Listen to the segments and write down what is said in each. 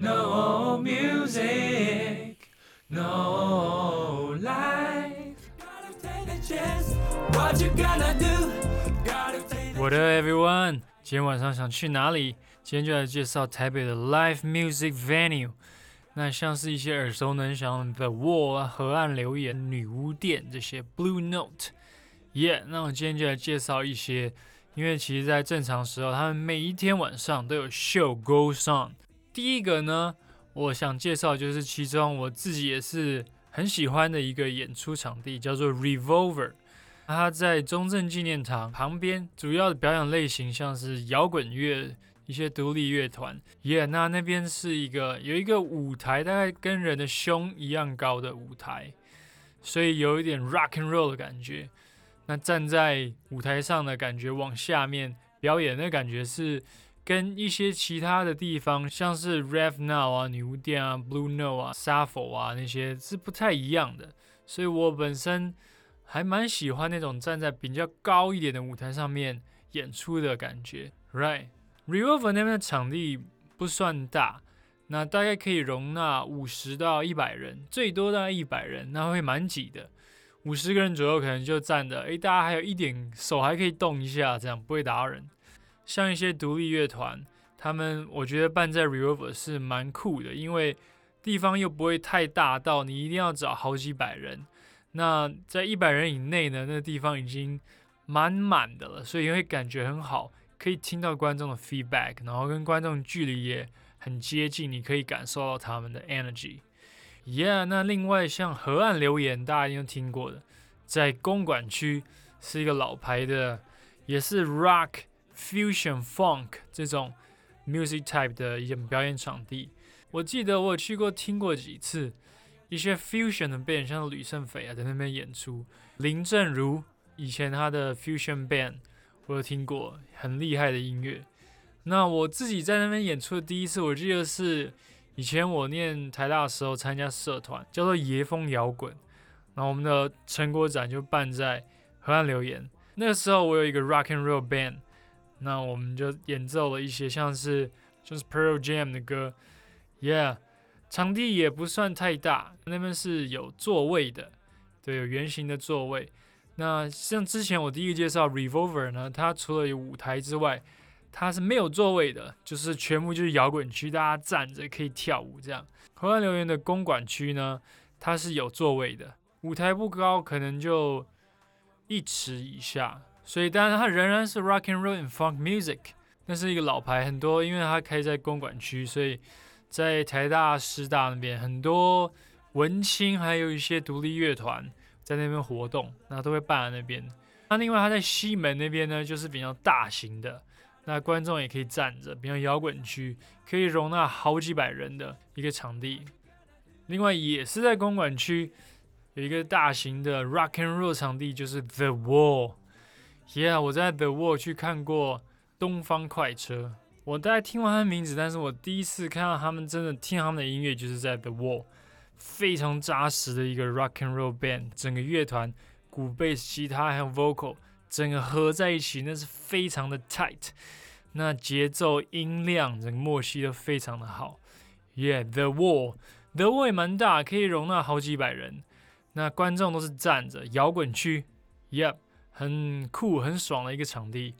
No music, no life. Gotta take a chance. What you gonna do? Gotta take What up, everyone？今天晚上想去哪里？今天就来介绍台北的 live music venue。那像是一些耳熟能详的 Wall 啊、河岸留言、女巫店这些 Blue Note。耶，那我今天就来介绍一些，因为其实在正常时候，他们每一天晚上都有 show goes on。第一个呢，我想介绍就是其中我自己也是很喜欢的一个演出场地，叫做 Revolver。它在中正纪念堂旁边，主要的表演类型像是摇滚乐、一些独立乐团。耶，那那边是一个有一个舞台，大概跟人的胸一样高的舞台，所以有一点 rock and roll 的感觉。那站在舞台上的感觉，往下面表演的感觉是跟一些其他的地方，像是 Rev Now 啊、女巫店啊、Blue Note 啊、Sappho 啊那些是不太一样的。所以我本身还蛮喜欢那种站在比较高一点的舞台上面演出的感觉。Right，Revolver 那边的场地不算大，那大概可以容纳五十到一百人，最多大概一百人，那会蛮挤的。五十个人左右可能就站着，诶，大家还有一点手还可以动一下，这样不会打扰人。像一些独立乐团，他们我觉得办在 Reverb 是蛮酷的，因为地方又不会太大到你一定要找好几百人。那在一百人以内呢，那地方已经满满的了，所以会感觉很好，可以听到观众的 feedback，然后跟观众距离也很接近，你可以感受到他们的 energy。Yeah，那另外像河岸留言，大家一定听过的，在公馆区是一个老牌的，也是 rock fusion funk 这种 music type 的一种表演场地。我记得我有去过听过几次，一些 fusion 的 band，像吕胜斐啊在那边演出，林正如以前他的 fusion band 我有听过，很厉害的音乐。那我自己在那边演出的第一次，我记得是。以前我念台大的时候参加社团，叫做椰风摇滚，然后我们的成果展就办在河岸留言。那个时候我有一个 rock and roll band，那我们就演奏了一些像是就是 Pearl Jam 的歌，Yeah，场地也不算太大，那边是有座位的，对，有圆形的座位。那像之前我第一个介绍 Revolver 呢，它除了有舞台之外，它是没有座位的，就是全部就是摇滚区，大家站着可以跳舞这样。河岸留言的公馆区呢，它是有座位的，舞台不高，可能就一尺以下，所以当然它仍然是 rock and roll and funk music，那是一个老牌，很多因为它开在公馆区，所以在台大、师大那边很多文青还有一些独立乐团在那边活动，那都会办在那边。那另外它在西门那边呢，就是比较大型的。那观众也可以站着，比如摇滚区可以容纳好几百人的一个场地。另外也是在公馆区有一个大型的 rock and roll 场地，就是 The Wall。Yeah，我在 The Wall 去看过东方快车。我大概听完他的名字，但是我第一次看到他们真的听他们的音乐，就是在 The Wall，非常扎实的一个 rock and roll band，整个乐团鼓、贝斯、吉他还有 vocal。整个合在一起，那是非常的 tight，那节奏、音量、整个默契都非常的好。Yeah，The Wall，The Wall 也蛮大，可以容纳好几百人。那观众都是站着，摇滚区，Yep，很酷、很爽的一个场地。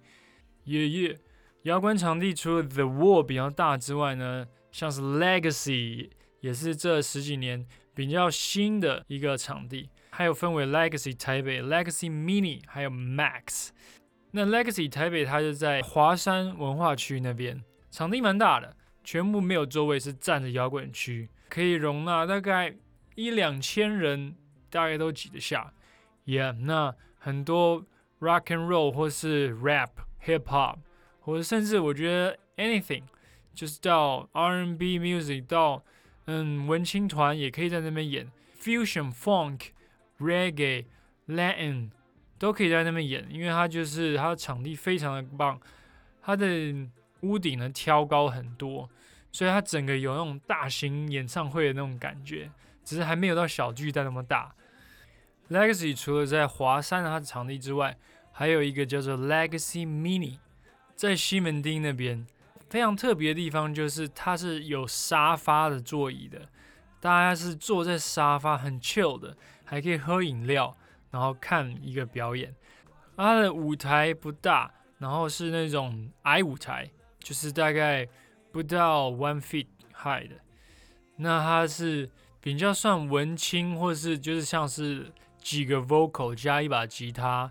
Yeah，Yeah，摇滚场地除了 The Wall 比较大之外呢，像是 Legacy 也是这十几年比较新的一个场地。还有分为 Legacy 台北、Legacy Mini，还有 Max。那 Legacy 台北它就在华山文化区那边，场地蛮大的，全部没有座位，是站着摇滚区，可以容纳大概一两千人，大概都挤得下。Yeah，那很多 Rock and Roll 或是 Rap、Hip Hop，或者甚至我觉得 Anything，就是到 R N B Music 到嗯文青团也可以在那边演 Fusion Funk。Reggae、Latin 都可以在那边演，因为它就是它的场地非常的棒，它的屋顶呢挑高很多，所以它整个有那种大型演唱会的那种感觉，只是还没有到小巨蛋那么大。Legacy 除了在华山的它的场地之外，还有一个叫做 Legacy Mini，在西门町那边非常特别的地方就是它是有沙发的座椅的，大家是坐在沙发很 chill 的，还可以喝饮料，然后看一个表演。它的舞台不大，然后是那种矮舞台，就是大概不到 one feet high 的。那它是比较算文青，或是就是像是几个 vocal 加一把吉他，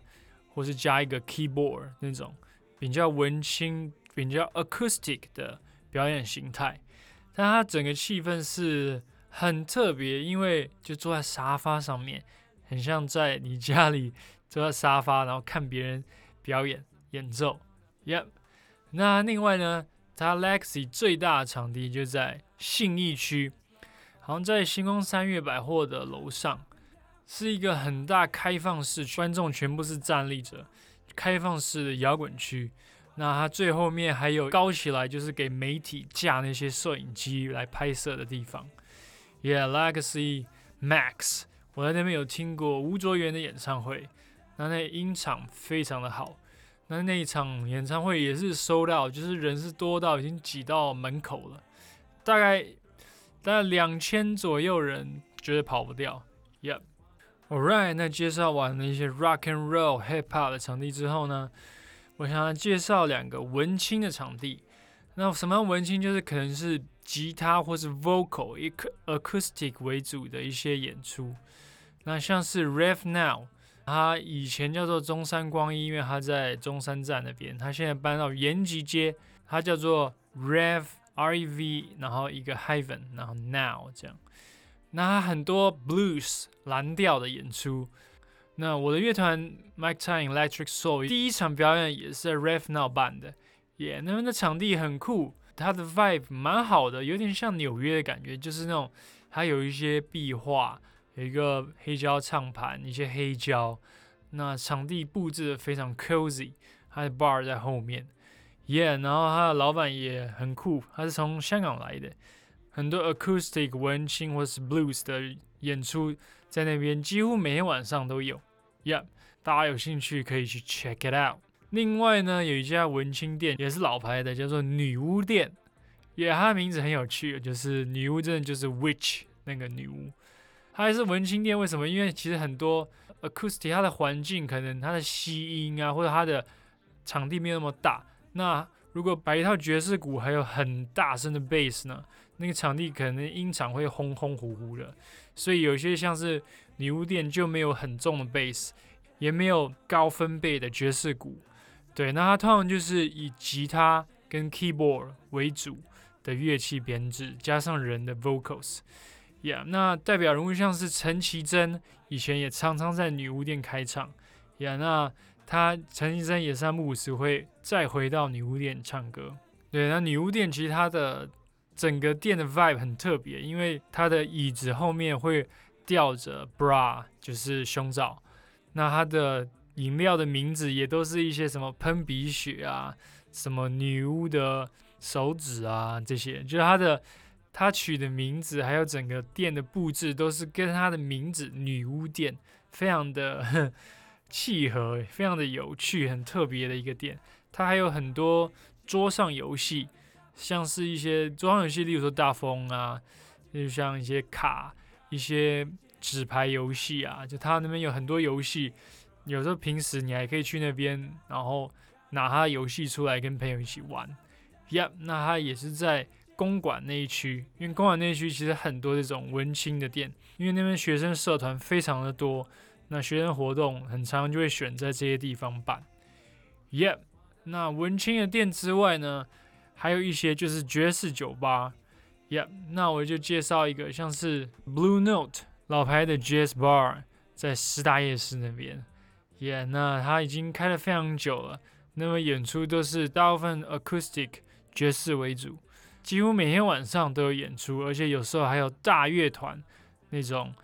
或是加一个 keyboard 那种比较文青、比较 acoustic 的表演形态。但它整个气氛是很特别，因为就坐在沙发上面，很像在你家里坐在沙发，然后看别人表演演奏。Yep。那另外呢，它 Lexi 最大的场地就在信义区。好像在星光三月百货的楼上，是一个很大开放式，观众全部是站立着，开放式的摇滚区。那它最后面还有高起来，就是给媒体架那些摄影机来拍摄的地方。Yeah, Legacy Max，我在那边有听过吴卓源的演唱会，那那音场非常的好。那那一场演唱会也是收到，就是人是多到已经挤到门口了，大概。大概两千左右人，绝对跑不掉。Yep Alright，那介绍完了一些 Rock and Roll、Hip Hop 的场地之后呢，我想要介绍两个文青的场地。那什么样文青？就是可能是吉他或是 Vocal、一 Acoustic 为主的一些演出。那像是 Rev Now，它以前叫做中山光一，因为它在中山站那边，它现在搬到延吉街，它叫做 Rev。R.E.V. 然后一个 Heaven，然后 Now 这样，那很多 Blues 蓝调的演出。那我的乐团 Mike Tyne Electric Soul 第一场表演也是在 Rev Now 办的，耶，那边的场地很酷，它的 Vibe 蛮好的，有点像纽约的感觉，就是那种它有一些壁画，有一个黑胶唱盘，一些黑胶，那场地布置的非常 cozy，它的 bar 在后面。Yeah，然后他的老板也很酷，他是从香港来的，很多 acoustic 文青或是 blues 的演出在那边，几乎每天晚上都有。Yeah，大家有兴趣可以去 check it out。另外呢，有一家文青店也是老牌的，叫做女巫店。Yeah，它的名字很有趣，就是女巫，真的就是 witch 那个女巫。它还是文青店，为什么？因为其实很多 acoustic 它的环境可能它的吸音啊，或者它的场地没有那么大。那如果摆一套爵士鼓，还有很大声的 bass 呢？那个场地可能音场会轰轰呼呼的，所以有些像是女巫店就没有很重的 bass，也没有高分贝的爵士鼓。对，那它通常就是以吉他跟 keyboard 为主的乐器编制，加上人的 vocals。Yeah，那代表人物像是陈绮贞，以前也常常在女巫店开场。Yeah，那。他陈医生也是三不五时会再回到女巫店唱歌。对，那女巫店其实它的整个店的 vibe 很特别，因为它的椅子后面会吊着 bra，就是胸罩。那它的饮料的名字也都是一些什么喷鼻血啊，什么女巫的手指啊这些，就是它的它取的名字，还有整个店的布置都是跟它的名字女巫店非常的。契合，非常的有趣，很特别的一个店。它还有很多桌上游戏，像是一些桌上游戏，例如说大风啊，就像一些卡、一些纸牌游戏啊。就它那边有很多游戏，有时候平时你还可以去那边，然后拿它游戏出来跟朋友一起玩。Yep，那它也是在公馆那一区，因为公馆那一区其实很多这种文青的店，因为那边学生社团非常的多。那学生活动很常就会选在这些地方办，Yep。那文青的店之外呢，还有一些就是爵士酒吧，Yep。那我就介绍一个，像是 Blue Note 老牌的 Jazz Bar，在师大夜市那边，Yeah。那它已经开了非常久了，那么演出都是大部分 Acoustic 爵士为主，几乎每天晚上都有演出，而且有时候还有大乐团那种。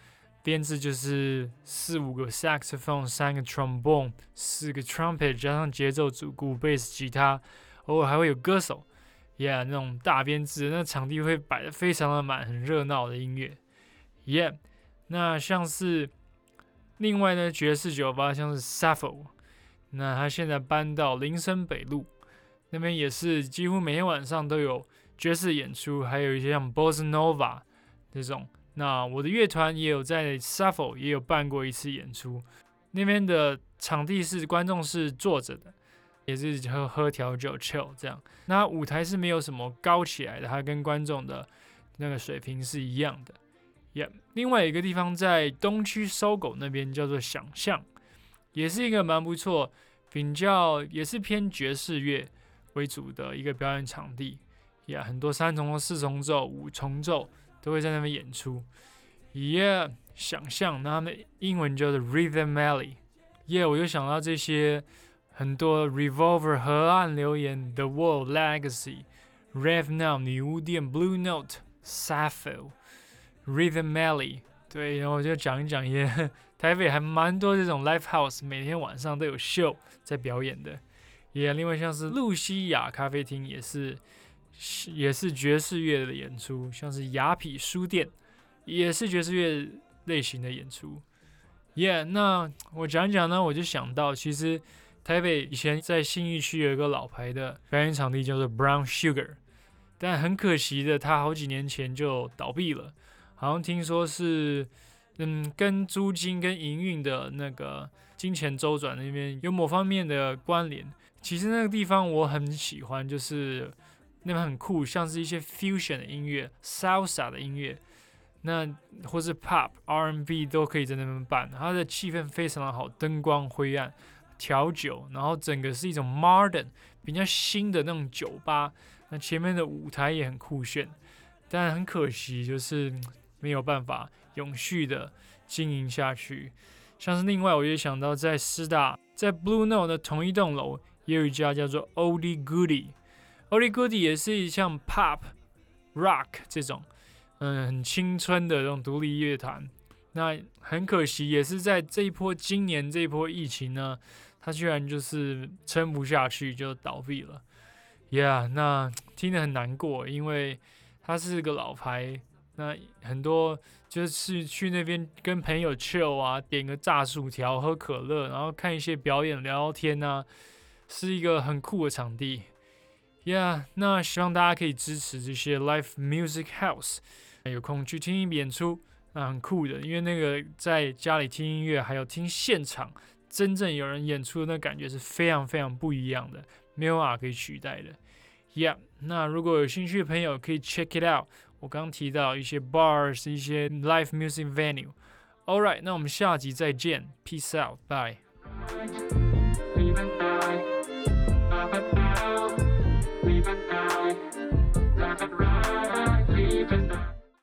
编制就是四五个 saxophone，三个 trombone，四个 trumpet，加上节奏组鼓、贝斯、吉他，偶尔还会有歌手，yeah，那种大编制，那场地会摆的非常的满，很热闹的音乐，yeah。那像是另外呢，爵士酒吧像是 Sappho，那他现在搬到林森北路，那边也是几乎每天晚上都有爵士演出，还有一些像 Bossa Nova 这种。那我的乐团也有在 s u f f l e 也有办过一次演出，那边的场地是观众是坐着的，也是喝喝调酒 chill 这样。那舞台是没有什么高起来的，它跟观众的那个水平是一样的。也另外一个地方在东区搜狗那边叫做想象，也是一个蛮不错，比较也是偏爵士乐为主的一个表演场地。也很多三重奏、四重奏、五重奏。都会在那边演出，耶！想象，那他们英文叫做 Rhythm Alley，耶！我就想到这些很多 Revolver 河岸留言 The World Legacy Rev Now 女巫店 Blue Note Sapphire Rhythm Alley，对，然后我就讲一讲，也台北还蛮多这种 Live House，每天晚上都有秀在表演的，也另外像是露西亚咖啡厅也是。也是爵士乐的演出，像是雅痞书店，也是爵士乐类型的演出。耶，那我讲讲呢，我就想到，其实台北以前在信义区有一个老牌的表演场地叫做 Brown Sugar，但很可惜的，它好几年前就倒闭了。好像听说是，嗯，跟租金跟营运的那个金钱周转那边有某方面的关联。其实那个地方我很喜欢，就是。那边很酷，像是一些 fusion 的音乐、salsa 的音乐，那或是 pop、R&B 都可以在那边办。它的气氛非常的好，灯光灰暗，调酒，然后整个是一种 modern 比较新的那种酒吧。那前面的舞台也很酷炫，但很可惜就是没有办法永续的经营下去。像是另外，我也想到在师大，在 Blue Note 的同一栋楼也有一家叫做 Oldie Goodie。Holy Goody 也是像 Pop Rock 这种，嗯，很青春的这种独立乐团。那很可惜，也是在这一波今年这一波疫情呢，它居然就是撑不下去就倒闭了。Yeah，那听得很难过，因为它是个老牌。那很多就是去那边跟朋友 chill 啊，点个炸薯条，喝可乐，然后看一些表演，聊聊天啊，是一个很酷的场地。Yeah，那希望大家可以支持这些 live music house，有空去听演出，那很酷的，因为那个在家里听音乐，还有听现场真正有人演出的那感觉是非常非常不一样的，没有啊可以取代的。Yeah，那如果有兴趣的朋友可以 check it out，我刚提到一些 bars，一些 live music venue。All right，那我们下集再见，peace out，bye。